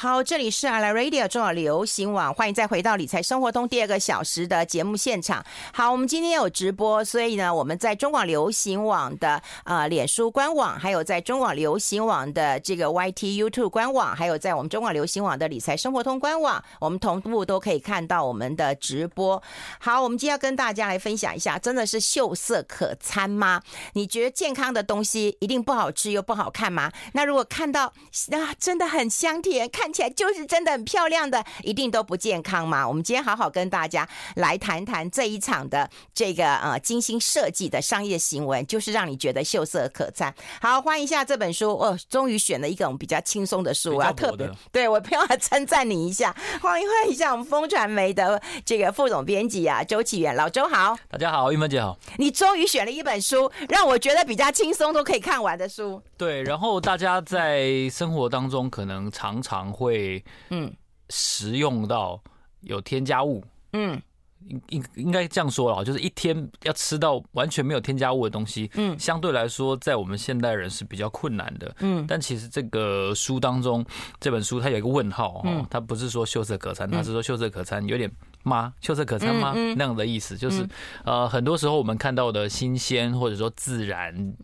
好，这里是 i l Radio 中广流行网，欢迎再回到理财生活通第二个小时的节目现场。好，我们今天有直播，所以呢，我们在中广流行网的呃脸书官网，还有在中广流行网的这个 YT YouTube 官网，还有在我们中广流行网的理财生活通官网，我们同步都可以看到我们的直播。好，我们今天要跟大家来分享一下，真的是秀色可餐吗？你觉得健康的东西一定不好吃又不好看吗？那如果看到啊，真的很香甜，看。看起来就是真的很漂亮的，一定都不健康嘛？我们今天好好跟大家来谈谈这一场的这个呃精心设计的商业行为，就是让你觉得秀色可餐。好，欢迎一下这本书哦，终于选了一个我们比较轻松的书，我要特别对我不要 称赞你一下。欢迎欢迎一下我们风传媒的这个副总编辑啊，周岐原老周好，大家好，玉芬姐好。你终于选了一本书，让我觉得比较轻松都可以看完的书。对，然后大家在生活当中可能常常。会嗯，食用到有添加物。嗯，应应应该这样说了，就是一天要吃到完全没有添加物的东西嗯，相对来说在我们现代人是比较困难的。嗯，但其实这个书当中这本书它有一个问号哈，它不是说秀色可餐，它是说秀色可餐有点吗？秀色可餐吗？那样的意思就是呃，很多时候我们看到的新鲜或者说自然。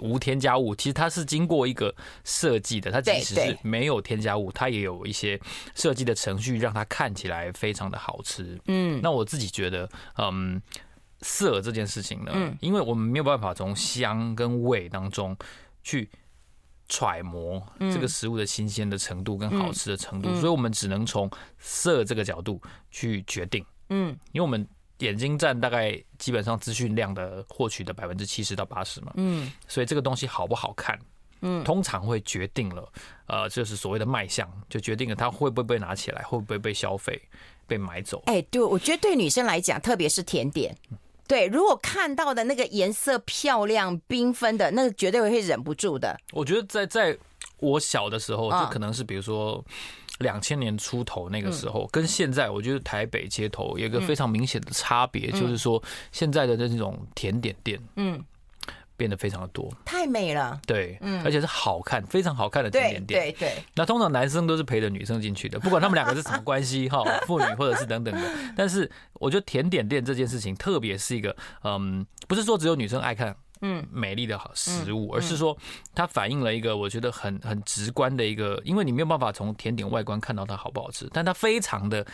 无添加物，其实它是经过一个设计的。它即使是没有添加物，它也有一些设计的程序，让它看起来非常的好吃。嗯，那我自己觉得，嗯，色这件事情呢，因为我们没有办法从香跟味当中去揣摩这个食物的新鲜的程度跟好吃的程度，所以我们只能从色这个角度去决定。嗯，因为我们。眼睛占大概基本上资讯量的获取的百分之七十到八十嘛，嗯，所以这个东西好不好看，嗯，通常会决定了，呃，就是所谓的卖相，就决定了它会不会被拿起来，会不会被消费、被买走。哎，对，我觉得对女生来讲，特别是甜点，对，如果看到的那个颜色漂亮、缤纷的，那个绝对会忍不住的。我觉得在在我小的时候，就可能是比如说。两千年出头那个时候，跟现在我觉得台北街头有一个非常明显的差别，就是说现在的那种甜点店，嗯，变得非常的多，太美了，对，嗯，而且是好看，非常好看的甜点店，对对。那通常男生都是陪着女生进去的，不管他们两个是什么关系 哈，父女或者是等等的。但是我觉得甜点店这件事情，特别是一个，嗯，不是说只有女生爱看。嗯，美丽的好食物，而是说它反映了一个我觉得很很直观的一个，因为你没有办法从甜点外观看到它好不好吃，但它非常的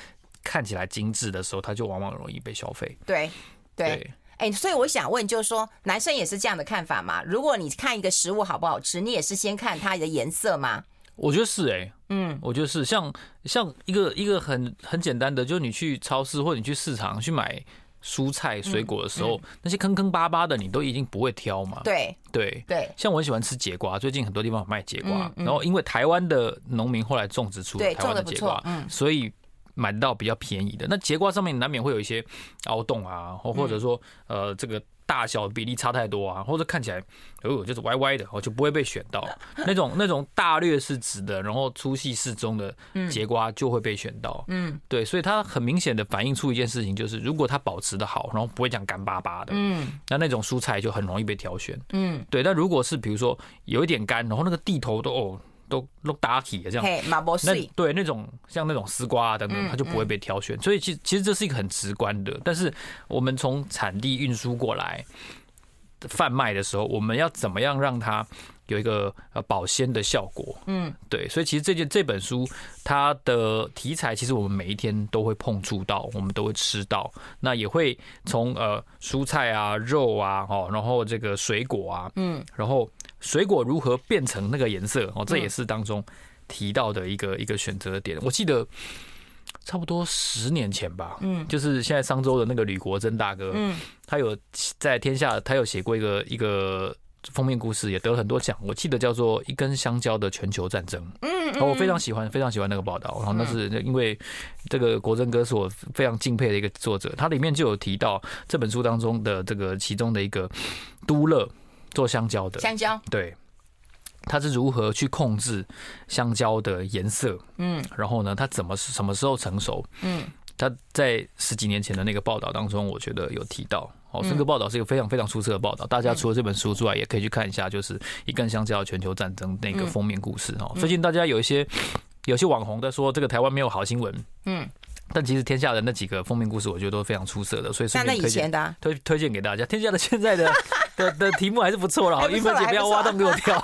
看起来精致的时候，它就往往容易被消费。对对，哎，所以我想问，就是说男生也是这样的看法吗？如果你看一个食物好不好吃，你也是先看它的颜色吗？我觉得是，哎，嗯，我觉得是，像像一个一个很很简单的，就是你去超市或者你去市场去买。蔬菜水果的时候，那些坑坑巴巴的，你都已经不会挑嘛。对对对，像我很喜欢吃节瓜，最近很多地方有卖节瓜，然后因为台湾的农民后来种植出台湾的节瓜，所以买到比较便宜的。那节瓜上面难免会有一些凹洞啊，或或者说呃这个。大小比例差太多啊，或者看起来哦就是歪歪的，哦就不会被选到。那种那种大略是直的，然后粗细适中的节瓜就会被选到。嗯，对，所以它很明显的反映出一件事情，就是如果它保持的好，然后不会这样干巴巴的，嗯，那那种蔬菜就很容易被挑选。嗯，对。但如果是比如说有一点干，然后那个地头都哦。都都打起这样，那对那种像那种丝瓜啊等等，它就不会被挑选。所以其实其实这是一个很直观的，但是我们从产地运输过来贩卖的时候，我们要怎么样让它有一个呃保鲜的效果？嗯，对。所以其实这件这本书它的题材，其实我们每一天都会碰触到，我们都会吃到。那也会从呃蔬菜啊、肉啊，哦，然后这个水果啊，嗯，然后。水果如何变成那个颜色？哦，这也是当中提到的一个一个选择点。我记得差不多十年前吧，嗯，就是现在商周的那个吕国珍大哥，嗯，他有在天下，他有写过一个一个封面故事，也得了很多奖。我记得叫做《一根香蕉的全球战争》，嗯，我非常喜欢，非常喜欢那个报道。然后那是因为这个国珍哥是我非常敬佩的一个作者，他里面就有提到这本书当中的这个其中的一个都乐。做香蕉的香蕉，对，它是如何去控制香蕉的颜色？嗯，然后呢，它怎么什么时候成熟？嗯，它在十几年前的那个报道当中，我觉得有提到。哦，这个报道是一个非常非常出色的报道，大家除了这本书之外，也可以去看一下，就是一根香蕉全球战争那个封面故事。哦，最近大家有一些有些网红在说这个台湾没有好新闻，嗯。但其实天下的那几个封面故事，我觉得都非常出色的，所以顺便推荐推推荐给大家。天下的现在的 的的题目还是不错了，好，韵芬姐不要挖洞给我跳。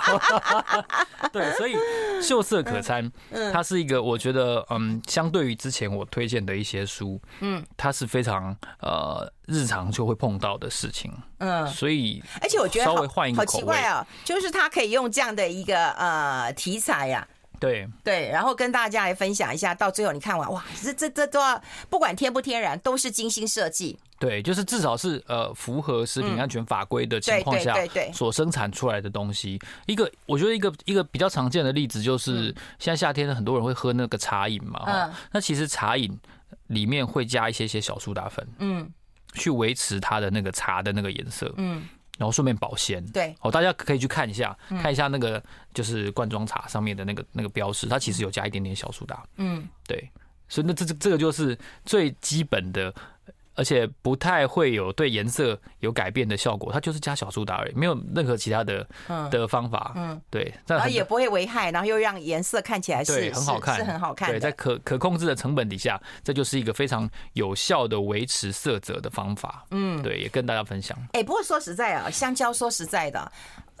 对，所以秀色可餐，它是一个我觉得嗯，相对于之前我推荐的一些书，嗯，它是非常呃日常就会碰到的事情，嗯，所以而且我觉得稍微换一个口味，好奇怪哦，就是它可以用这样的一个呃题材呀。对对，然后跟大家来分享一下，到最后你看完哇，这这这都要不管天不天然，都是精心设计。对，就是至少是呃符合食品安全法规的情况下所生产出来的东西。一个我觉得一个一个比较常见的例子就是，现在夏天很多人会喝那个茶饮嘛，嗯，那其实茶饮里面会加一些些小苏打粉，嗯，去维持它的那个茶的那个颜色，嗯。然后顺便保鲜，对，哦，大家可以去看一下，看一下那个就是罐装茶上面的那个那个标识，它其实有加一点点小苏打，嗯，对，所以那这这这个就是最基本的。而且不太会有对颜色有改变的效果，它就是加小苏打而已，没有任何其他的的方法。嗯，对，然后也不会危害，然后又让颜色看起来是很好看，是很好看。对，在可可控制的成本底下，这就是一个非常有效的维持色泽的方法。嗯，对，也跟大家分享。哎，不过说实在啊，香蕉说实在的，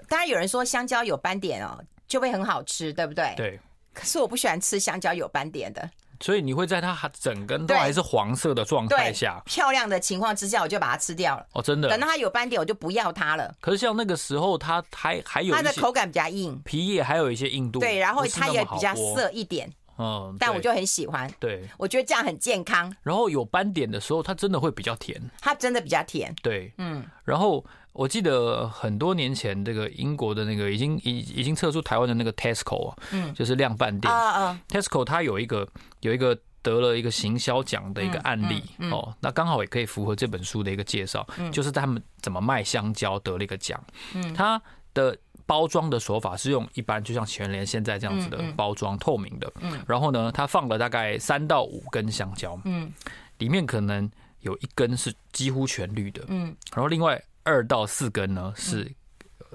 当然有人说香蕉有斑点哦，就会很好吃，对不对？对。可是我不喜欢吃香蕉有斑点的。所以你会在它还整根都还是黄色的状态下，漂亮的情况之下，我就把它吃掉了。哦，真的。等到它有斑点，我就不要它了。可是像那个时候，它还还有它的口感比较硬，皮也还有一些硬度。对，然后它也比较涩一点。嗯，但我就很喜欢。对，我觉得这样很健康。然后有斑点的时候，它真的会比较甜。它真的比较甜。对，嗯。然后。我记得很多年前，这个英国的那个已经已已经撤出台湾的那个 Tesco 啊，嗯，就是量贩店啊 Tesco 它有一个有一个得了一个行销奖的一个案例哦，那刚好也可以符合这本书的一个介绍，就是他们怎么卖香蕉得了一个奖。嗯，它的包装的手法是用一般就像全联现在这样子的包装，透明的。嗯，然后呢，它放了大概三到五根香蕉，嗯，里面可能有一根是几乎全绿的，嗯，然后另外。二到四根呢是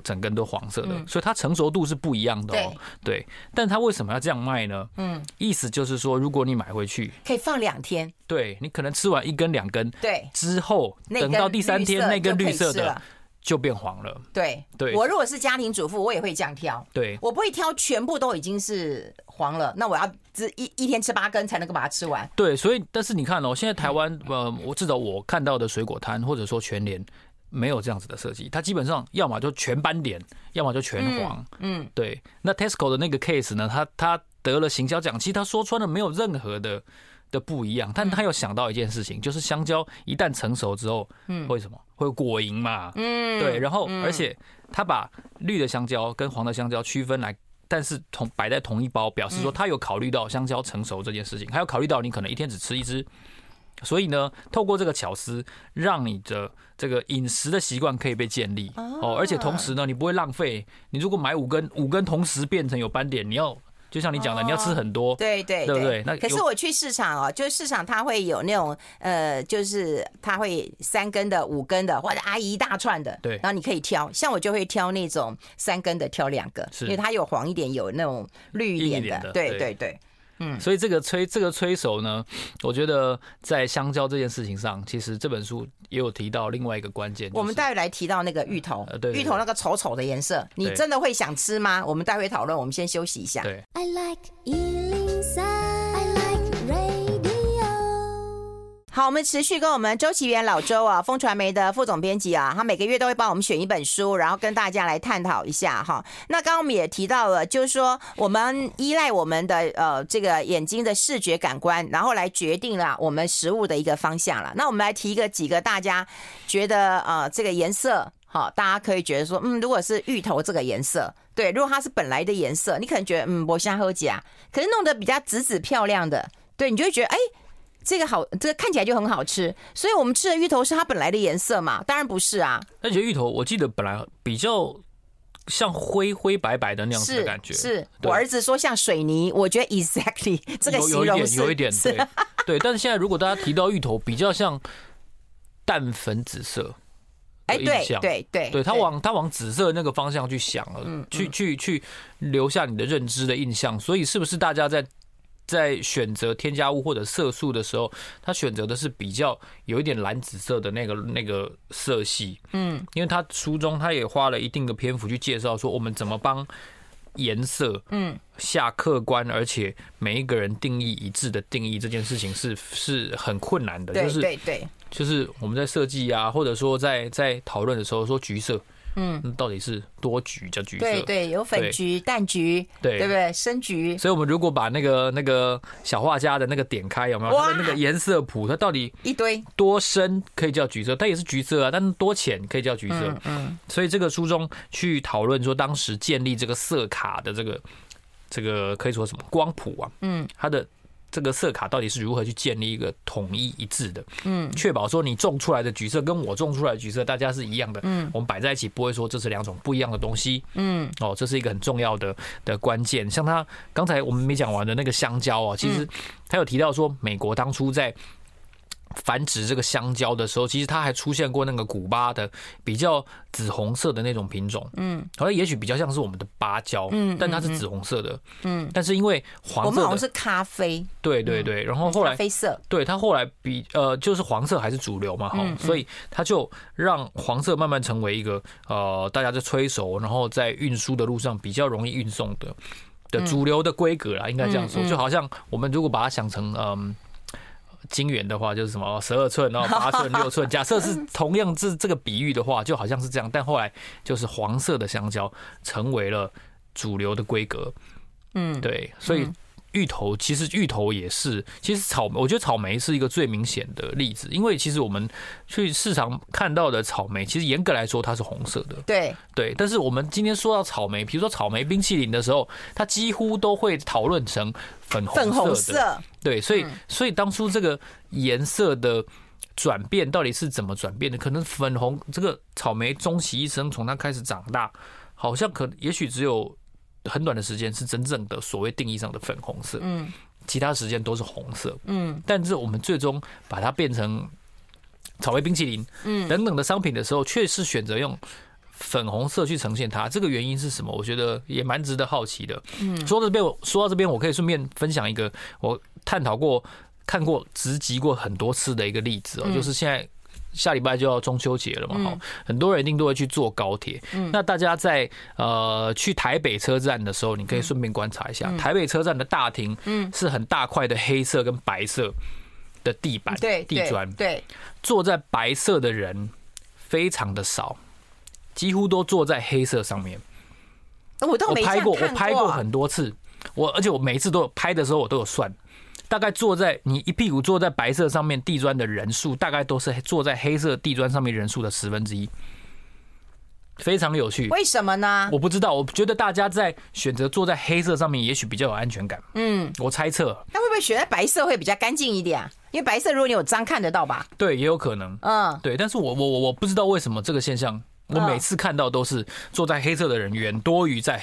整根都黄色的，所以它成熟度是不一样的哦。对，但它为什么要这样卖呢？嗯，意思就是说，如果你买回去可以放两天，对，你可能吃完一根两根，对，之后等到第三天那根绿色的就变黄了。对，对，我如果是家庭主妇，我也会这样挑。对，我不会挑全部都已经是黄了，那我要只一一天吃八根才能够把它吃完。对，所以但是你看哦，现在台湾呃，我至少我看到的水果摊或者说全联。没有这样子的设计，它基本上要么就全斑点，要么就全黄。嗯，对。那 Tesco 的那个 case 呢？他他得了行销奖，其实他说穿了没有任何的的不一样，但他有想到一件事情，就是香蕉一旦成熟之后，嗯，为什么会果蝇嘛？嗯，对。然后而且他把绿的香蕉跟黄的香蕉区分来，但是同摆在同一包，表示说他有考虑到香蕉成熟这件事情，还有考虑到你可能一天只吃一只。所以呢，透过这个巧思，让你的这个饮食的习惯可以被建立哦，而且同时呢，你不会浪费。你如果买五根，五根同时变成有斑点，你要就像你讲的，你要吃很多，对对对不对？那可是我去市场哦，就是市场它会有那种呃，就是它会三根的、五根的，或者阿姨一大串的，对，然后你可以挑。像我就会挑那种三根的，挑两个，因为它有黄一点，有那种绿一点的，对对对。嗯，所以这个催这个催熟呢，我觉得在香蕉这件事情上，其实这本书也有提到另外一个关键。我们待会来提到那个芋头，芋头那个丑丑的颜色，你真的会想吃吗？我们待会讨论。我们先休息一下。对。I like 好，我们持续跟我们周岐原老周啊，风传媒的副总编辑啊，他每个月都会帮我们选一本书，然后跟大家来探讨一下哈。那刚刚我们也提到了，就是说我们依赖我们的呃这个眼睛的视觉感官，然后来决定了我们食物的一个方向了。那我们来提一个几个大家觉得呃这个颜色好，大家可以觉得说嗯，如果是芋头这个颜色，对，如果它是本来的颜色，你可能觉得嗯，我先喝几啊，可是弄得比较紫紫漂亮的，对，你就会觉得哎。这个好，这个看起来就很好吃，所以我们吃的芋头是它本来的颜色嘛？当然不是啊。而且芋头，我记得本来比较像灰灰白白的那样子的感觉。是，是我儿子说像水泥，我觉得 exactly 这个形容有，有一点，有一点对，对。但是现在如果大家提到芋头，比较像淡粉紫色，哎，对对对，对，对他往他往紫色那个方向去想了，嗯、去去去留下你的认知的印象。所以是不是大家在？在选择添加物或者色素的时候，他选择的是比较有一点蓝紫色的那个那个色系。嗯，因为他书中他也花了一定的篇幅去介绍说，我们怎么帮颜色嗯下客观而且每一个人定义一致的定义这件事情是是很困难的。就是对对，就是我们在设计啊，或者说在在讨论的时候说橘色。嗯，到底是多橘叫橘色？对对，有粉橘、淡橘，对对不对？深橘。所以，我们如果把那个那个小画家的那个点开，有没有？它的那个颜色谱，它到底一堆多深可以叫橘色？它也是橘色啊，但是多浅可以叫橘色？嗯，嗯。所以，这个书中去讨论说，当时建立这个色卡的这个这个可以说什么光谱啊？嗯，它的。这个色卡到底是如何去建立一个统一一致的？嗯，确保说你种出来的橘色跟我种出来的橘色大家是一样的。嗯，我们摆在一起不会说这是两种不一样的东西。嗯，哦，这是一个很重要的的关键。像他刚才我们没讲完的那个香蕉啊，其实他有提到说，美国当初在。繁殖这个香蕉的时候，其实它还出现过那个古巴的比较紫红色的那种品种，嗯，好像也许比较像是我们的芭蕉，嗯，但它是紫红色的，嗯，但是因为黄色，我们好像是咖啡，对对对，然后后来咖啡色，对，它后来比呃就是黄色还是主流嘛，哈，所以它就让黄色慢慢成为一个呃大家在催熟，然后在运输的路上比较容易运送的的主流的规格啦，应该这样说，就好像我们如果把它想成嗯。晶圆的话就是什么十二寸，然后 八寸、六寸。假设是同样这这个比喻的话，就好像是这样。但后来就是黄色的香蕉成为了主流的规格。嗯，对，所以。芋头其实芋头也是，其实草莓，我觉得草莓是一个最明显的例子，因为其实我们去市场看到的草莓，其实严格来说它是红色的。对对，但是我们今天说到草莓，比如说草莓冰淇淋的时候，它几乎都会讨论成粉红色的。粉红色。对，所以所以当初这个颜色的转变到底是怎么转变的？可能粉红这个草莓终其一生，从它开始长大，好像可也许只有。很短的时间是真正的所谓定义上的粉红色，嗯，其他时间都是红色，嗯，但是我们最终把它变成草莓冰淇淋，嗯，等等的商品的时候，却是选择用粉红色去呈现它，这个原因是什么？我觉得也蛮值得好奇的。嗯，说到这边，我说到这边，我可以顺便分享一个我探讨过、看过、直击过很多次的一个例子哦，就是现在。下礼拜就要中秋节了嘛，哈，很多人一定都会去坐高铁。那大家在呃去台北车站的时候，你可以顺便观察一下，台北车站的大厅，嗯，是很大块的黑色跟白色的地板，对，地砖，对，坐在白色的人非常的少，几乎都坐在黑色上面。我拍过，我拍过很多次，我而且我每一次都有拍的时候，我都有算。大概坐在你一屁股坐在白色上面地砖的人数，大概都是坐在黑色地砖上面人数的十分之一，非常有趣。为什么呢？我不知道。我觉得大家在选择坐在黑色上面，也许比较有安全感。嗯，我猜测。那会不会选在白色会比较干净一点啊？因为白色如果你有脏看得到吧？对，也有可能。嗯，对。但是我我我我不知道为什么这个现象，我每次看到都是坐在黑色的人远多于在。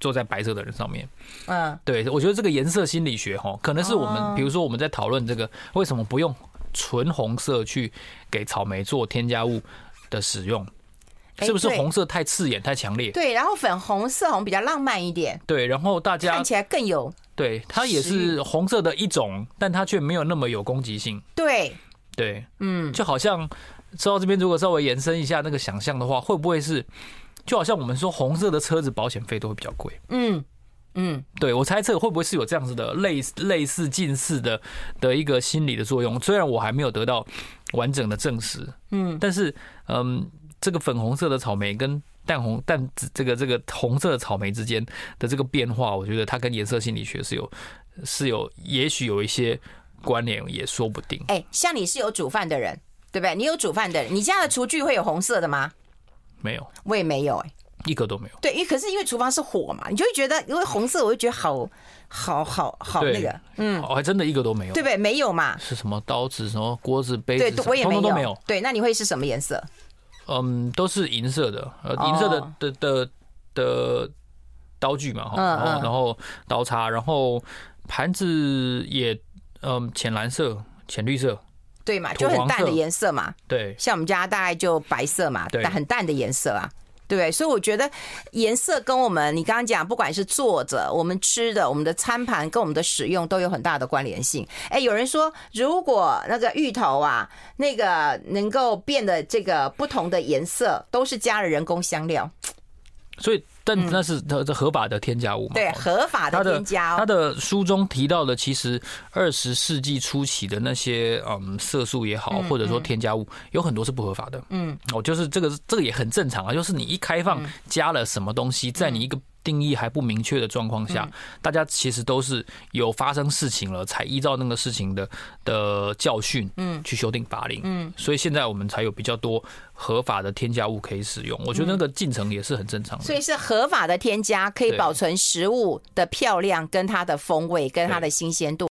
坐在白色的人上面，嗯，对，我觉得这个颜色心理学哈，可能是我们，比如说我们在讨论这个为什么不用纯红色去给草莓做添加物的使用，是不是红色太刺眼、太强烈？对，然后粉红色红比较浪漫一点，对，然后大家看起来更有，对，它也是红色的一种，但它却没有那么有攻击性。对，对，嗯，就好像说到这边，如果稍微延伸一下那个想象的话，会不会是？就好像我们说红色的车子保险费都会比较贵，嗯嗯，对，我猜测会不会是有这样子的类类似近似的的一个心理的作用？虽然我还没有得到完整的证实，嗯，但是嗯，这个粉红色的草莓跟淡红淡这个这个红色的草莓之间的这个变化，我觉得它跟颜色心理学是有是有也许有一些关联，也说不定。哎，像你是有煮饭的人，对不对？你有煮饭的人，你家的厨具会有红色的吗？没有，我也没有哎、欸，一个都没有。对，因为可是因为厨房是火嘛，你就会觉得因为红色，我就觉得好好好好那个，嗯，我还真的一个都没有，对不对？没有嘛？是什么刀子、什么锅子、杯子，对，我也没有，通通都没有。对，那你会是什么颜色？嗯，都是银色的，呃，银色的的的的刀具嘛，哈，然后然后刀叉，然后盘子也嗯浅蓝色、浅绿色。对嘛，就很淡的颜色嘛。对，像我们家大概就白色嘛，但很淡的颜色啊。对对不对？所以我觉得颜色跟我们，你刚刚讲，不管是坐着、我们吃的、我们的餐盘跟我们的使用都有很大的关联性。哎，有人说，如果那个芋头啊，那个能够变得这个不同的颜色，都是加了人工香料。所以，但那是它的合法的添加物嘛？对，合法的添加。它的书中提到的，其实二十世纪初期的那些嗯色素也好，或者说添加物，有很多是不合法的。嗯，哦，就是这个这个也很正常啊，就是你一开放加了什么东西，在你一个。定义还不明确的状况下，大家其实都是有发生事情了，才依照那个事情的的教训，嗯，去修订法令，嗯，所以现在我们才有比较多合法的添加物可以使用。我觉得那个进程也是很正常的。所以是合法的添加，可以保存食物的漂亮、跟它的风味、跟它的新鲜度。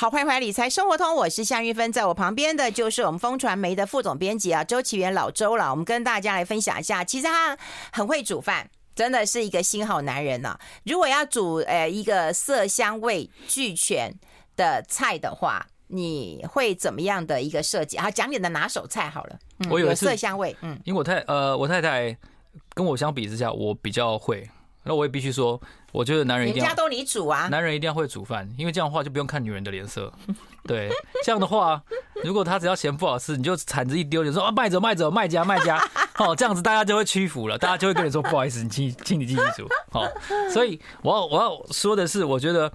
好，欢迎回来《理财生活通》，我是夏玉芬，在我旁边的就是我们风传媒的副总编辑啊，周启源老周了。我们跟大家来分享一下，其实他很会煮饭，真的是一个新好男人呢、啊。如果要煮呃一个色香味俱全的菜的话，你会怎么样的一个设计？好，讲你的拿手菜好了。嗯、我有色香味，嗯，因为我太呃我太太跟我相比之下，我比较会，那我也必须说。我觉得男人一定要，人家都你煮啊，男人一定要会煮饭，因为这样的话就不用看女人的脸色。对，这样的话，如果他只要嫌不好吃，你就铲子一丢，就说啊，卖走卖走，卖家卖家，好，这样子大家就会屈服了，大家就会跟你说不好意思，你请请你继续煮。好，所以我要我要说的是，我觉得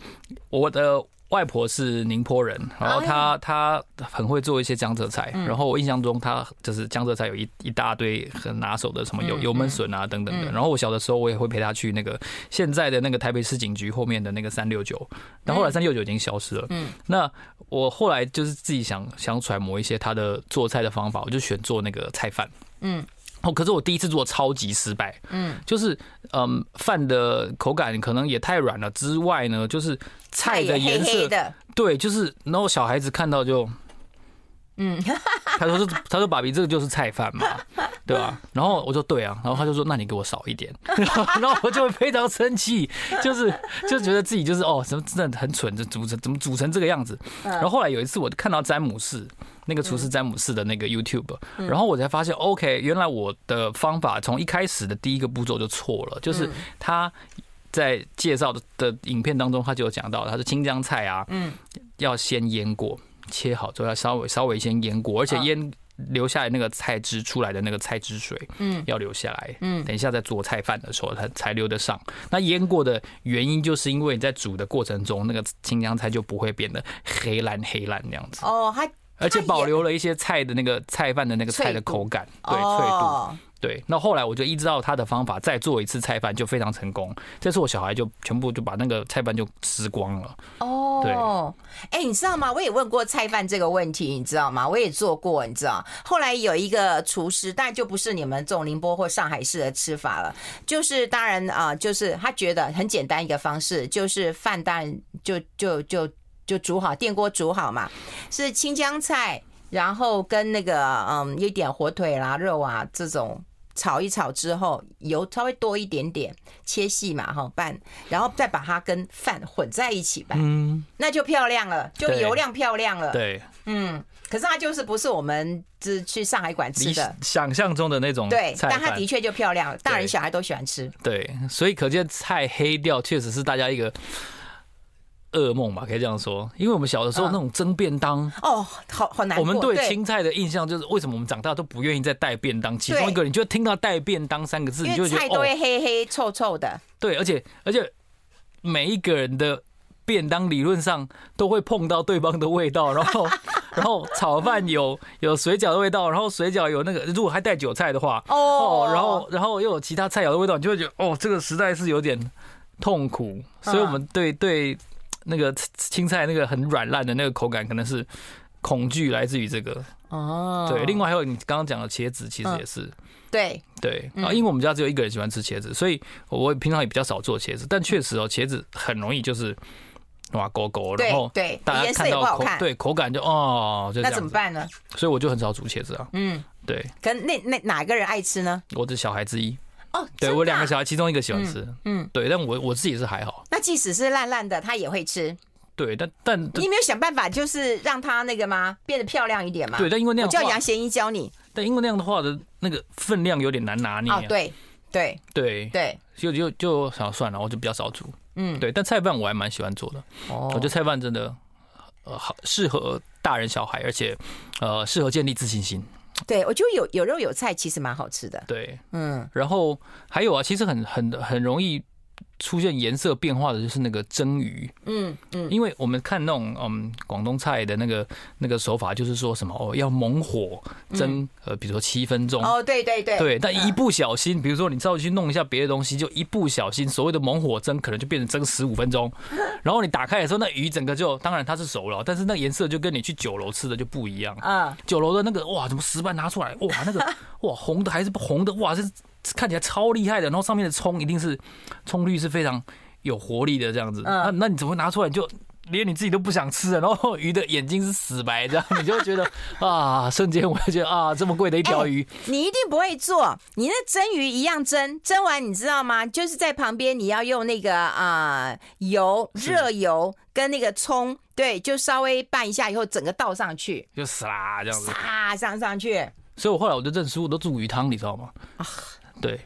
我的。外婆是宁波人，然后她她很会做一些江浙菜，然后我印象中她就是江浙菜有一一大堆很拿手的什么油油焖笋啊等等的。然后我小的时候我也会陪她去那个现在的那个台北市警局后面的那个三六九，但后来三六九已经消失了。嗯，那我后来就是自己想想揣摩一些她的做菜的方法，我就选做那个菜饭。嗯。哦，可是我第一次做超级失败，嗯，就是嗯，饭的口感可能也太软了，之外呢，就是菜的颜色，对，就是然后小孩子看到就，嗯，他说是，他说爸比这个就是菜饭嘛，对吧？然后我说对啊，然后他就说那你给我少一点，然后我就会非常生气，就是就觉得自己就是哦，什么真的很蠢，这煮成怎么煮成这个样子？然后后来有一次我看到詹姆士。那个厨师詹姆士的那个 YouTube，然后我才发现，OK，原来我的方法从一开始的第一个步骤就错了，就是他在介绍的的影片当中，他就有讲到，他说青江菜啊，嗯，要先腌过，切好之后要稍微稍微先腌过，而且腌留下来那个菜汁出来的那个菜汁水，嗯，要留下来，嗯，等一下在做菜饭的时候，它才留得上。那腌过的原因，就是因为你在煮的过程中，那个青江菜就不会变得黑烂黑烂那样子。哦，还。而且保留了一些菜的那个菜饭的那个菜的口感，对，脆度，对。那后来我就依照他的方法再做一次菜饭，就非常成功。这次我小孩就全部就把那个菜饭就吃光了。哦，对。哎，你知道吗？我也问过菜饭这个问题，你知道吗？我也做过，你知道。后来有一个厨师，但就不是你们这种宁波或上海式的吃法了。就是当然啊，就是他觉得很简单一个方式，就是饭蛋就就就。就煮好，电锅煮好嘛，是青江菜，然后跟那个嗯一点火腿啦、肉啊这种炒一炒之后，油稍微多一点点，切细嘛哈拌，然后再把它跟饭混在一起拌，嗯，那就漂亮了，就油亮漂亮了，对，嗯，可是它就是不是我们只去上海馆吃的。想象中的那种，对，但它的确就漂亮了，大人小孩都喜欢吃，对，所以可见菜黑掉确实是大家一个。噩梦吧，可以这样说，因为我们小的时候那种蒸便当哦，好好难。我们对青菜的印象就是，为什么我们长大都不愿意再带便当？其中一个，你就听到带便当三个字，你就觉得菜都会黑黑臭臭的。对，而且而且每一个人的便当理论上都会碰到对方的味道，然后 然后炒饭有有水饺的味道，然后水饺有那个如果还带韭菜的话哦，然后然后又有其他菜肴的味道，你就会觉得哦，这个实在是有点痛苦。所以我们对对。那个青菜那个很软烂的那个口感，可能是恐惧来自于这个哦。对，另外还有你刚刚讲的茄子，其实也是对对啊，因为我们家只有一个人喜欢吃茄子，所以我平常也比较少做茄子。但确实哦，茄子很容易就是哇勾勾，然后对大家看到口对口感就哦，就那怎么办呢？所以我就很少煮茄子啊。嗯，对。跟那那哪个人爱吃呢？我的小孩之一。哦，对我两个小孩，其中一个喜欢吃，嗯，对，但我我自己是还好。那即使是烂烂的，他也会吃。对，但但你没有想办法，就是让他那个吗？变得漂亮一点嘛？对，但因为那样，我叫杨贤一教你。但因为那样的话的那个分量有点难拿捏。哦，对对对对，就就就想算了，我就比较少煮。嗯，对，但菜饭我还蛮喜欢做的。哦，我觉得菜饭真的呃好适合大人小孩，而且呃适合建立自信心。对，我觉得有有肉有菜其实蛮好吃的。对，嗯，然后还有啊，其实很很很容易。出现颜色变化的就是那个蒸鱼，嗯嗯，因为我们看那种嗯广东菜的那个那个手法，就是说什么哦要猛火蒸，呃比如说七分钟，哦对对对，对，但一不小心，比如说你稍微去弄一下别的东西，就一不小心所谓的猛火蒸可能就变成蒸十五分钟，然后你打开的时候，那鱼整个就当然它是熟了，但是那颜色就跟你去酒楼吃的就不一样。啊，酒楼的那个哇怎么石板拿出来？哇那个 哇红的还是不红的？哇是。看起来超厉害的，然后上面的葱一定是葱绿是非常有活力的这样子。那那你怎么会拿出来就连你自己都不想吃了？然后鱼的眼睛是死白，这样你就觉得啊，瞬间我就觉得啊，这么贵的一条鱼，你一定不会做。你那蒸鱼一样蒸，蒸完你知道吗？就是在旁边你要用那个啊油热油跟那个葱，对，就稍微拌一下以后，整个倒上去就死啦这样子，唰上上去。所以我后来我就认输，我都煮鱼汤，你知道吗？啊。对，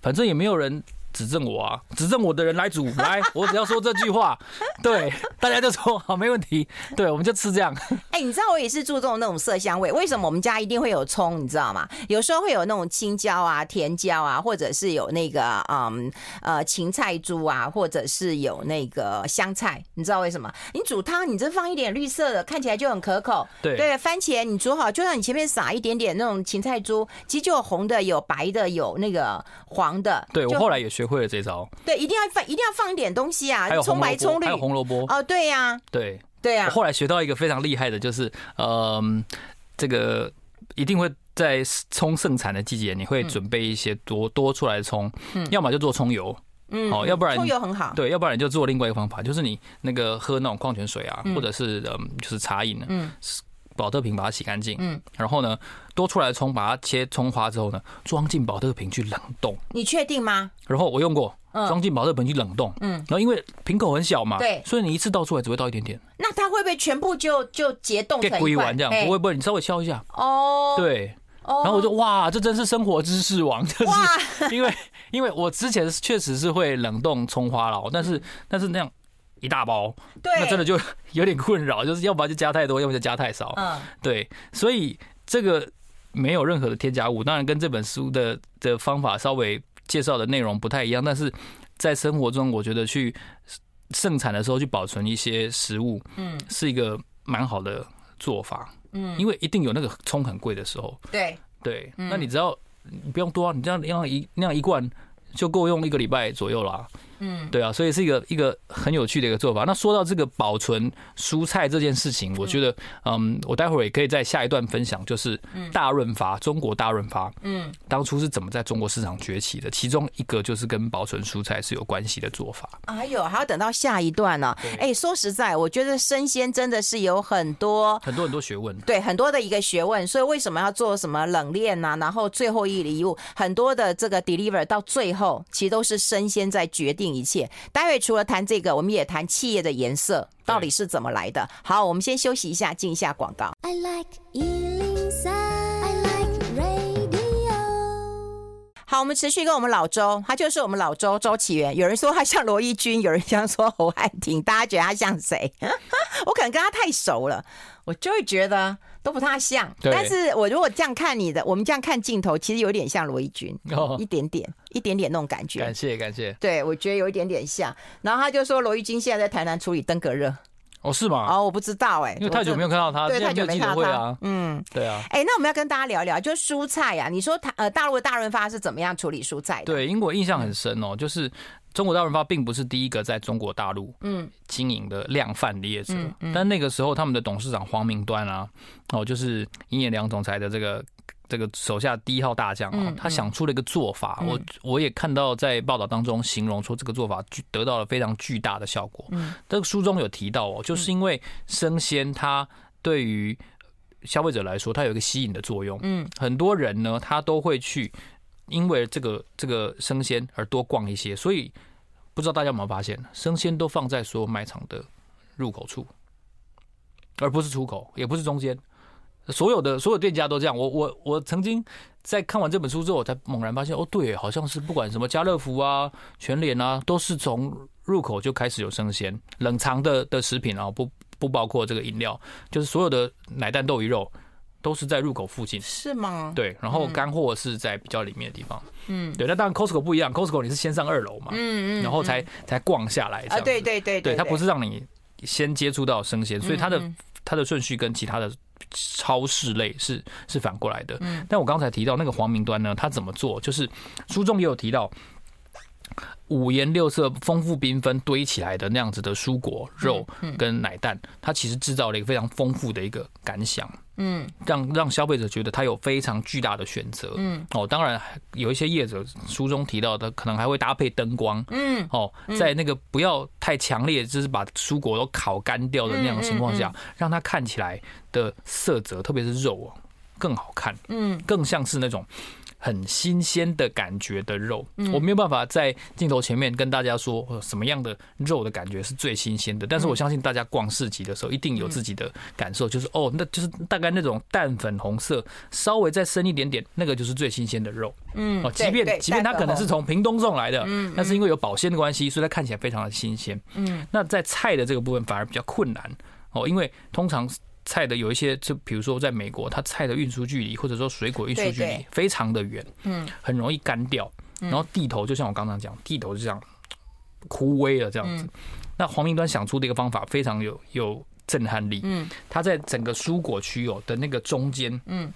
反正也没有人。指证我啊！指证我的人来煮 来，我只要说这句话，对，大家就说好，没问题。对，我们就吃这样。哎、欸，你知道我也是注重那种色香味，为什么我们家一定会有葱？你知道吗？有时候会有那种青椒啊、甜椒啊，或者是有那个嗯呃芹菜珠啊，或者是有那个香菜。你知道为什么？你煮汤，你这放一点绿色的，看起来就很可口。对对，番茄你煮好，就算你前面撒一点点那种芹菜珠，其实就有红的、有白的、有那个黄的。对，我后来也学。学会了这招，对，一定要放，一定要放一点东西啊，葱白葱绿，还有红萝卜哦，对呀，对对呀。我后来学到一个非常厉害的，就是呃，这个一定会在葱盛产的季节，你会准备一些多多出来的葱，嗯，要么就做葱油，嗯，好，要不然葱油很好，对，要不然你就做另外一个方法，就是你那个喝那种矿泉水啊，或者是嗯，就是茶饮，嗯。宝特瓶把它洗干净，嗯，然后呢，多出来的葱把它切葱花之后呢，装进保特瓶去冷冻。你确定吗？然后我用过，装进保特瓶去冷冻，嗯，然后因为瓶口很小嘛，对，所以你一次倒出来只会倒一点点。那它会不会全部就就结冻成一完？这样不会不会，你稍微敲一下。哦，对，然后我就哇，这真是生活知识王，就是因为因为我之前确实是会冷冻葱花了，但是但是那样。一大包，对，那真的就 有点困扰，就是要不然就加太多，要不然就加太少。嗯，对，所以这个没有任何的添加物，当然跟这本书的的方法稍微介绍的内容不太一样，但是在生活中，我觉得去盛产的时候去保存一些食物，嗯，是一个蛮好的做法。嗯，因为一定有那个葱很贵的时候。对对，那你只要你不用多，你这样那样一那样一罐就够用一个礼拜左右啦。嗯，对啊，所以是一个一个很有趣的一个做法。那说到这个保存蔬菜这件事情，我觉得，嗯，我待会儿也可以在下一段分享，就是大润发，中国大润发，嗯，当初是怎么在中国市场崛起的？其中一个就是跟保存蔬菜是有关系的做法。哎呦，还要等到下一段呢。哎，说实在，我觉得生鲜真的是有很多很多很多学问，对，很多的一个学问。所以为什么要做什么冷链呐？然后最后一礼物，很多的这个 deliver 到最后，其实都是生鲜在决定一切。待会除了谈这个，我们也谈企业的颜色到底是怎么来的。好，我们先休息一下，进一下广告。I like 103, I like radio。好，我们持续跟我们老周，他就是我们老周周启源。有人说他像罗一军，有人想说侯汉廷，大家觉得他像谁？我可能跟他太熟了，我就会觉得。都不太像，但是我如果这样看你的，我们这样看镜头，其实有点像罗一钧，一点点，一点点那种感觉。感谢感谢，对我觉得有一点点像。然后他就说罗一军现在在台南处理登革热。哦，是吗？哦，我不知道哎，因为太久没有看到他，对，太久没看到他。嗯，对啊。哎，那我们要跟大家聊一聊，就是蔬菜呀，你说他呃大陆的大润发是怎么样处理蔬菜的？对，因为我印象很深哦，就是。中国大润发并不是第一个在中国大陆嗯经营的量贩业者，但那个时候他们的董事长黄明端啊，哦，就是尹衍梁总裁的这个这个手下第一号大将啊，他想出了一个做法，我我也看到在报道当中形容说这个做法巨得到了非常巨大的效果。嗯，这个书中有提到哦，就是因为生鲜它对于消费者来说，它有一个吸引的作用。嗯，很多人呢，他都会去。因为这个这个生鲜而多逛一些，所以不知道大家有没有发现，生鲜都放在所有卖场的入口处，而不是出口，也不是中间。所有的所有店家都这样。我我我曾经在看完这本书之后，我才猛然发现，哦，对，好像是不管什么家乐福啊、全联啊，都是从入口就开始有生鲜冷藏的的食品啊，不不包括这个饮料，就是所有的奶蛋豆鱼肉都是在入口附近，是吗？对，然后干货是在比较里面的地方，嗯，对。那当然，Costco 不一样，Costco 你是先上二楼嘛，嗯嗯，然后才才逛下来这样，对对对对，它不是让你先接触到生鲜，所以它的它的顺序跟其他的。超市类是是反过来的，但我刚才提到那个黄明端呢，他怎么做？就是书中也有提到五颜六色、丰富缤纷堆起来的那样子的蔬果、肉跟奶蛋，它其实制造了一个非常丰富的一个感想。嗯，让让消费者觉得它有非常巨大的选择。嗯，哦，当然有一些业者书中提到的，可能还会搭配灯光。嗯，哦，在那个不要太强烈，就是把蔬果都烤干掉的那样的情况下，让它看起来的色泽，特别是肉哦，更好看。嗯，更像是那种。很新鲜的感觉的肉，我没有办法在镜头前面跟大家说什么样的肉的感觉是最新鲜的，但是我相信大家逛市集的时候一定有自己的感受，就是哦，那就是大概那种淡粉红色，稍微再深一点点，那个就是最新鲜的肉。嗯，哦，即便即便它可能是从屏东送来的，嗯，但是因为有保鲜的关系，所以它看起来非常的新鲜。嗯，那在菜的这个部分反而比较困难哦，因为通常。菜的有一些，就比如说在美国，它菜的运输距离或者说水果运输距离非常的远，嗯，很容易干掉。然后地头就像我刚刚讲，地头就这样枯萎了这样子。那黄明端想出的一个方法非常有有震撼力，嗯，他在整个蔬果区哦的那个中间，嗯，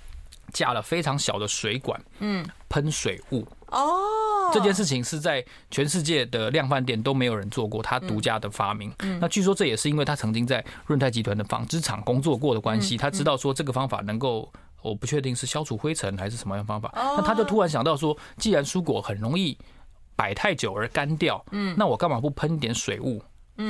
架了非常小的水管，嗯，喷水雾。哦，这件事情是在全世界的量贩店都没有人做过，他独家的发明。那据说这也是因为他曾经在润泰集团的纺织厂工作过的关系，他知道说这个方法能够，我不确定是消除灰尘还是什么样的方法。那他就突然想到说，既然蔬果很容易摆太久而干掉，嗯，那我干嘛不喷一点水雾？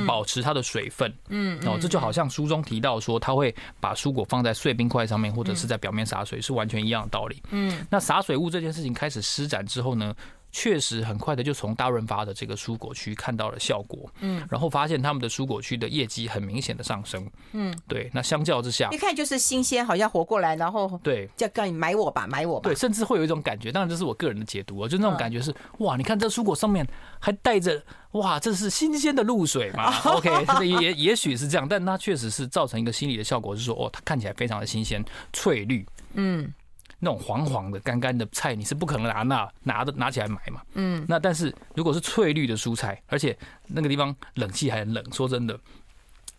保持它的水分，嗯，哦，这就好像书中提到说，它会把蔬果放在碎冰块上面，或者是在表面洒水，是完全一样的道理。嗯，那洒水物这件事情开始施展之后呢，确实很快的就从大润发的这个蔬果区看到了效果，嗯，然后发现他们的蔬果区的业绩很明显的上升，嗯，对，那相较之下，一看就是新鲜，好像活过来，然后对，叫告诉你买我吧，买我吧，对，甚至会有一种感觉，当然这是我个人的解读啊，就那种感觉是，哇，你看这蔬果上面还带着，哇，这是新鲜的露水嘛？OK，也也许是这样，但它确实是造成一个心理的效果，是说，哦，它看起来非常的新鲜、翠绿，嗯。那种黄黄的、干干的菜，你是不可能拿那拿的拿起来买嘛？嗯。那但是如果是翠绿的蔬菜，而且那个地方冷气还很冷，说真的，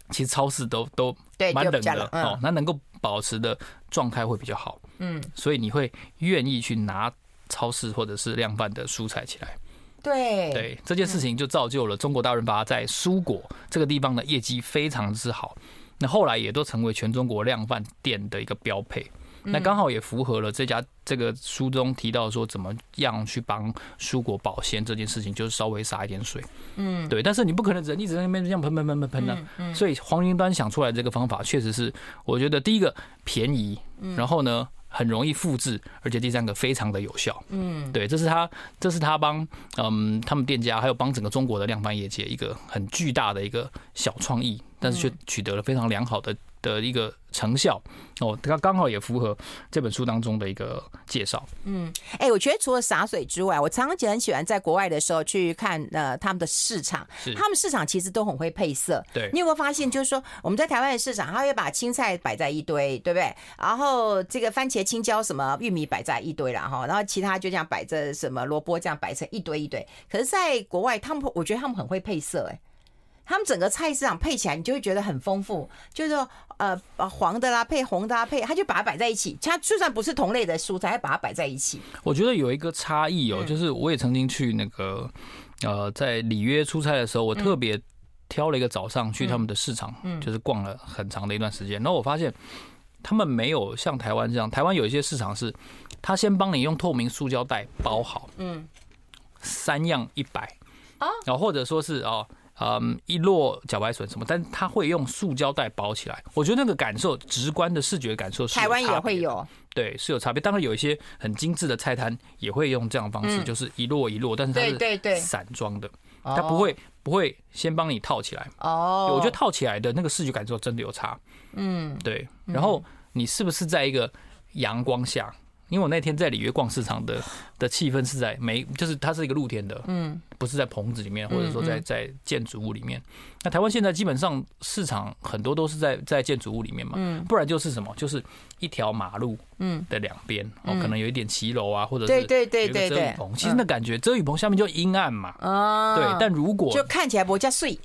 其实超市都都蛮冷的哦。那能够保持的状态会比较好。嗯。所以你会愿意去拿超市或者是量贩的蔬菜起来。对。对，这件事情就造就了中国大润发在蔬果这个地方的业绩非常之好。那后来也都成为全中国量贩店的一个标配。那刚好也符合了这家这个书中提到说怎么样去帮蔬果保鲜这件事情，就是稍微洒一点水，嗯，对。但是你不可能人一直在那边这样喷喷喷喷。喷的，所以黄云端想出来这个方法确实是，我觉得第一个便宜，然后呢很容易复制，而且第三个非常的有效，嗯，对，这是他这是他帮嗯他们店家还有帮整个中国的量贩业界一个很巨大的一个小创意，但是却取得了非常良好的的一个。成效哦，它刚好也符合这本书当中的一个介绍。嗯，哎、欸，我觉得除了洒水之外，我常常就很喜欢在国外的时候去看呃他们的市场，他们市场其实都很会配色。对，你有没有发现，就是说我们在台湾的市场，他会把青菜摆在一堆，对不对？然后这个番茄、青椒、什么玉米摆在一堆了哈，然后其他就这样摆着什么萝卜这样摆成一堆一堆。可是，在国外，他们我觉得他们很会配色，哎。他们整个菜市场配起来，你就会觉得很丰富，就是说，呃，黄的啦配红的啦配，他就把它摆在一起。它就算不是同类的蔬菜，还把它摆在一起。我觉得有一个差异哦，就是我也曾经去那个，呃，在里约出差的时候，我特别挑了一个早上去他们的市场，就是逛了很长的一段时间。然后我发现他们没有像台湾这样，台湾有一些市场是，他先帮你用透明塑胶袋包好，嗯，三样一百啊，然后或者说是哦。嗯，一摞茭白笋什么，但他会用塑胶袋包起来。我觉得那个感受，直观的视觉感受是台湾也会有，对，是有差别。当然有一些很精致的菜摊也会用这样的方式，就是一摞一摞，但是它是散装的。它不会不会先帮你套起来。哦，我觉得套起来的那个视觉感受真的有差。嗯，对。然后你是不是在一个阳光下？因为我那天在里约逛市场的 的气氛是在没，就是它是一个露天的，嗯，不是在棚子里面，或者说在在建筑物里面。那台湾现在基本上市场很多都是在在建筑物里面嘛，嗯，不然就是什么，就是一条马路，嗯，的两边哦，可能有一点骑楼啊，或者是对对对对对，其实那感觉遮雨棚下面就阴暗嘛，啊，对，但如果就看起来比较碎，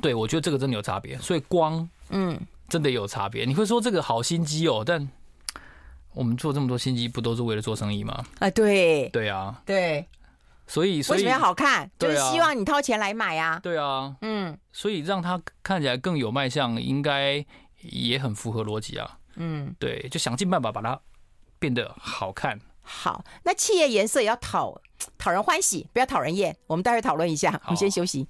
对，我觉得这个真的有差别，所以光，嗯，真的有差别。你会说这个好心机哦，但。我们做这么多心机，不都是为了做生意吗？啊，对，对啊，对，所以，所以为什么要好看？就是希望你掏钱来买啊。对啊，嗯，所以让它看起来更有卖相，应该也很符合逻辑啊。嗯，对，就想尽办法把它变得好看。好，那企业颜色也要讨讨人欢喜，不要讨人厌。我们待会讨论一下，我们先休息。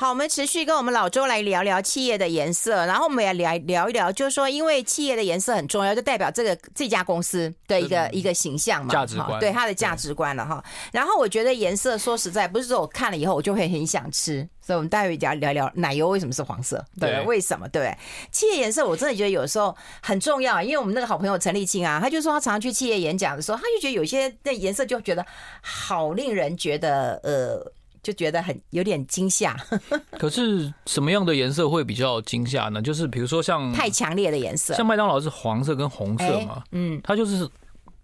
好，我们持续跟我们老周来聊聊企业的颜色，然后我们也聊聊一聊，就是说，因为企业的颜色很重要，就代表这个这家公司的一个、嗯、一个形象嘛，价值观，对它的价值观了哈。然后我觉得颜色，说实在，不是说我看了以后我就会很想吃，所以我们待会聊聊聊奶油为什么是黄色，对，对为什么？对，企业颜色我真的觉得有时候很重要，因为我们那个好朋友陈立青啊，他就说他常常去企业演讲的时候，他就觉得有些那颜色就觉得好令人觉得呃。就觉得很有点惊吓。可是什么样的颜色会比较惊吓呢？就是比如说像太强烈的颜色，像麦当劳是黄色跟红色嘛，嗯，它就是，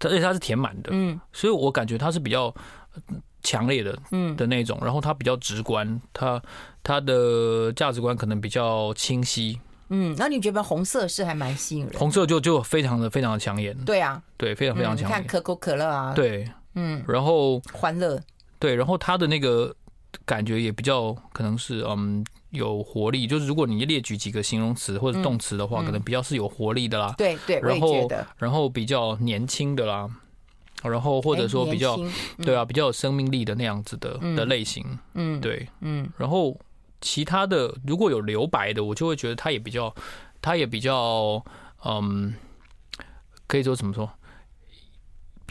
而且它是填满的，嗯，所以我感觉它是比较强烈的，嗯的那种，然后它比较直观，它它的价值观可能比较清晰，嗯，那你觉得红色是还蛮吸引人？红色就就非常的非常的抢眼，对啊，对，非常非常抢眼。看可口可乐啊，对，嗯，然后欢乐，对，然后它的那个。感觉也比较可能是嗯有活力，就是如果你列举几个形容词或者动词的话，可能比较是有活力的啦。对对，然后然后比较年轻的啦，然后或者说比较对啊比较有生命力的那样子的的类型。嗯，对，嗯，然后其他的如果有留白的，我就会觉得它也比较，它也比较嗯，可以说怎么说？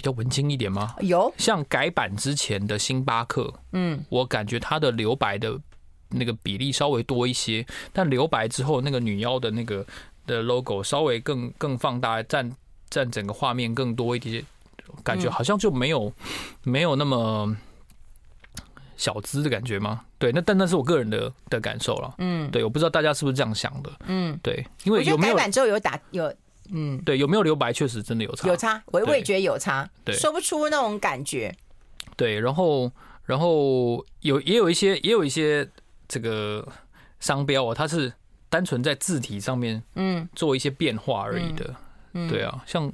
比较文青一点吗？有像改版之前的星巴克，嗯，我感觉它的留白的那个比例稍微多一些，但留白之后那个女妖的那个的 logo 稍微更更放大，占占整个画面更多一些，感觉好像就没有没有那么小资的感觉吗？对，那但那是我个人的的感受了，嗯，对，我不知道大家是不是这样想的，嗯，对，因为有没有改版之后有打有。嗯，对，有没有留白确实真的有差，有差，我我也觉得有差，对，说不出那种感觉。对，然后然后有也有一些也有一些这个商标哦，它是单纯在字体上面嗯。做一些变化而已的，嗯，对啊，像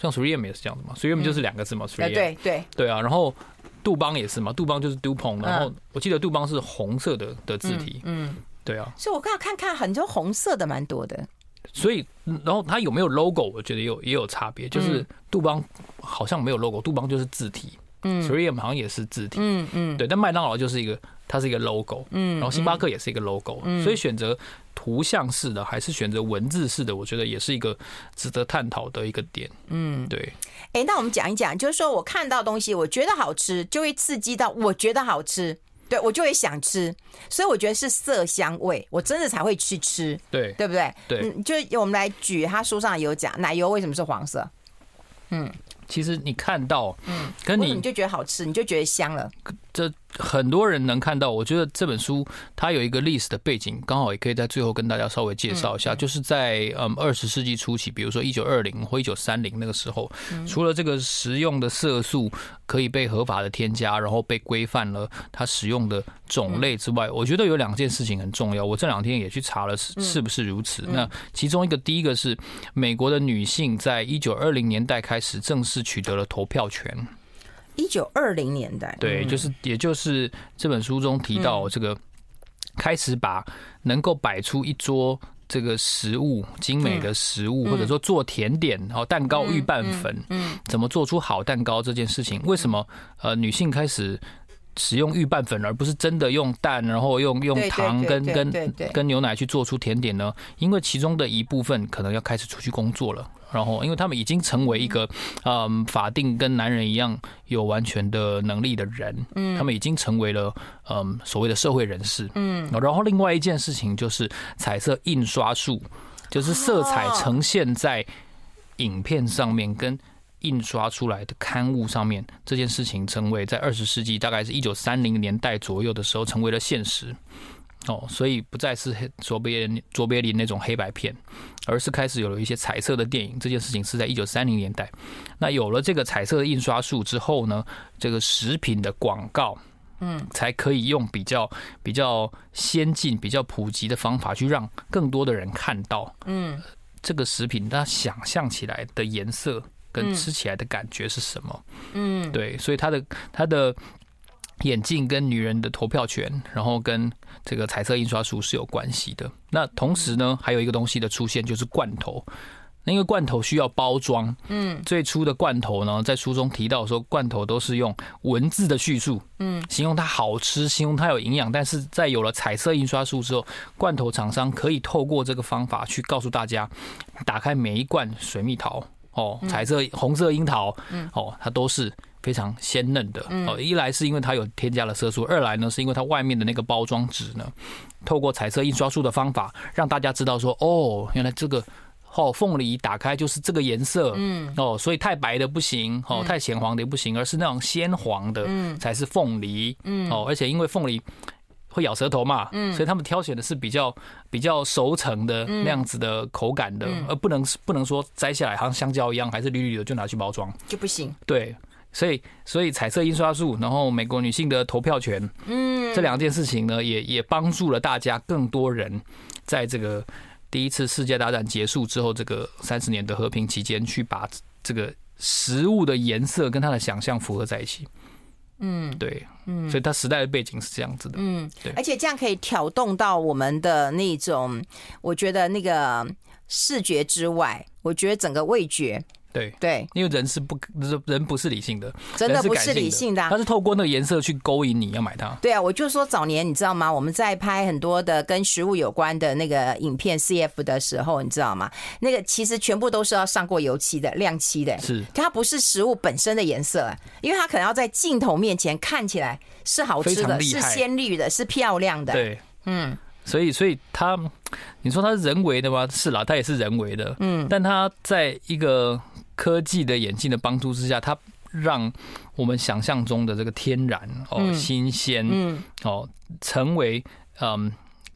像 3M 也是这样的嘛，3M 就是两个字嘛，3M 对对。对啊，然后杜邦也是嘛，杜邦就是 DuPont，然后我记得杜邦是红色的的字体，嗯，对啊，所以我刚刚看看很多红色的蛮多的。所以，然后它有没有 logo？我觉得有也有差别。就是杜邦好像没有 logo，杜邦就是字体。嗯，3M 好像也是字体。嗯嗯，对。但麦当劳就是一个，它是一个 logo。嗯，然后星巴克也是一个 logo。嗯，所以选择图像式的还是选择文字式的，我觉得也是一个值得探讨的一个点。嗯，对。哎，那我们讲一讲，就是说我看到东西，我觉得好吃，就会刺激到我觉得好吃。对，我就会想吃，所以我觉得是色香味，我真的才会去吃，对，对不对？对，嗯，就我们来举，他书上有讲奶油为什么是黄色，嗯，其实你看到，嗯，跟你你就觉得好吃，你就觉得香了，这。很多人能看到，我觉得这本书它有一个历史的背景，刚好也可以在最后跟大家稍微介绍一下。就是在嗯二十世纪初期，比如说一九二零或一九三零那个时候，除了这个食用的色素可以被合法的添加，然后被规范了它使用的种类之外，我觉得有两件事情很重要。我这两天也去查了是是不是如此。那其中一个第一个是美国的女性在一九二零年代开始正式取得了投票权。一九二零年代，对，就是也就是这本书中提到这个，开始把能够摆出一桌这个食物精美的食物，或者说做甜点，然后蛋糕预拌粉，嗯，怎么做出好蛋糕这件事情，为什么呃女性开始使用预拌粉，而不是真的用蛋，然后用用糖跟跟跟牛奶去做出甜点呢？因为其中的一部分可能要开始出去工作了，然后因为他们已经成为一个嗯法定跟男人一样有完全的能力的人，嗯，他们已经成为了嗯所谓的社会人士，嗯，然后另外一件事情就是彩色印刷术，就是色彩呈现在影片上面跟。印刷出来的刊物上面，这件事情成为在二十世纪，大概是一九三零年代左右的时候，成为了现实。哦，所以不再是卓别卓别林那种黑白片，而是开始有了一些彩色的电影。这件事情是在一九三零年代。那有了这个彩色的印刷术之后呢，这个食品的广告，嗯，才可以用比较比较先进、比较普及的方法去让更多的人看到，嗯，这个食品它想象起来的颜色。跟吃起来的感觉是什么？嗯，对，所以他的他的眼镜跟女人的投票权，然后跟这个彩色印刷术是有关系的。那同时呢，还有一个东西的出现就是罐头。那个罐头需要包装，嗯，最初的罐头呢，在书中提到说，罐头都是用文字的叙述，嗯，形容它好吃，形容它有营养。但是在有了彩色印刷术之后，罐头厂商可以透过这个方法去告诉大家，打开每一罐水蜜桃。哦，彩色红色樱桃，嗯，哦，它都是非常鲜嫩的。哦，一来是因为它有添加了色素，二来呢是因为它外面的那个包装纸呢，透过彩色印刷术的方法，让大家知道说，哦，原来这个哦凤梨打开就是这个颜色，嗯，哦，所以太白的不行，哦，太显黄的也不行，而是那种鲜黄的，嗯，才是凤梨，嗯，哦，而且因为凤梨。会咬舌头嘛？嗯，所以他们挑选的是比较比较熟成的那样子的口感的，而不能不能说摘下来好像香蕉一样，还是绿绿的就拿去包装就不行。对，所以所以彩色印刷术，然后美国女性的投票权，嗯，这两件事情呢，也也帮助了大家更多人在这个第一次世界大战结束之后，这个三十年的和平期间，去把这个食物的颜色跟他的想象符合在一起。嗯，对，嗯，所以它时代的背景是这样子的，嗯，对，而且这样可以挑动到我们的那种，我觉得那个视觉之外，我觉得整个味觉。对。对，因为人是不人不是理性的，真的不是理性的，他是透过那个颜色去勾引你要买它。对啊，我就说早年你知道吗？我们在拍很多的跟食物有关的那个影片 CF 的时候，你知道吗？那个其实全部都是要上过油漆的、亮漆的，是。它不是食物本身的颜色，因为它可能要在镜头面前看起来是好吃的、是鲜绿的、是漂亮的。对，嗯，所以所以他，你说他是人为的吗？是啦，他也是人为的，嗯，但他在一个。科技的眼镜的帮助之下，他让我们想象中的这个天然哦、新鲜哦，成为嗯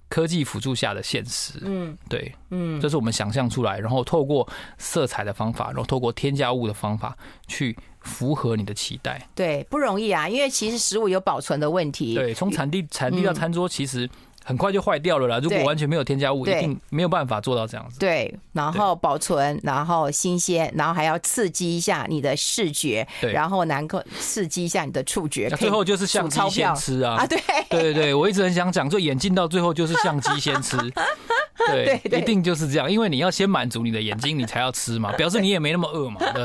科技辅助下的现实。嗯，对，嗯，这是我们想象出来，然后透过色彩的方法，然后透过添加物的方法去符合你的期待。对，不容易啊，因为其实食物有保存的问题。对，从产地产地到餐桌，其实。很快就坏掉了啦！如果完全没有添加物，一定没有办法做到这样子。对，然后保存，然后新鲜，然后还要刺激一下你的视觉，然后能够刺激一下你的触觉。最后就是相机先吃啊！啊，对，对对对，我一直很想讲，就眼镜到最后就是相机先吃。对，一定就是这样，因为你要先满足你的眼睛，你才要吃嘛，表示你也没那么饿嘛，对不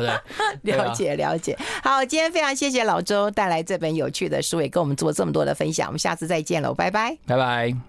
对？了解了解。好，今天非常谢谢老周带来这本有趣的书，也跟我们做这么多的分享。我们下次再见喽，拜拜，拜拜。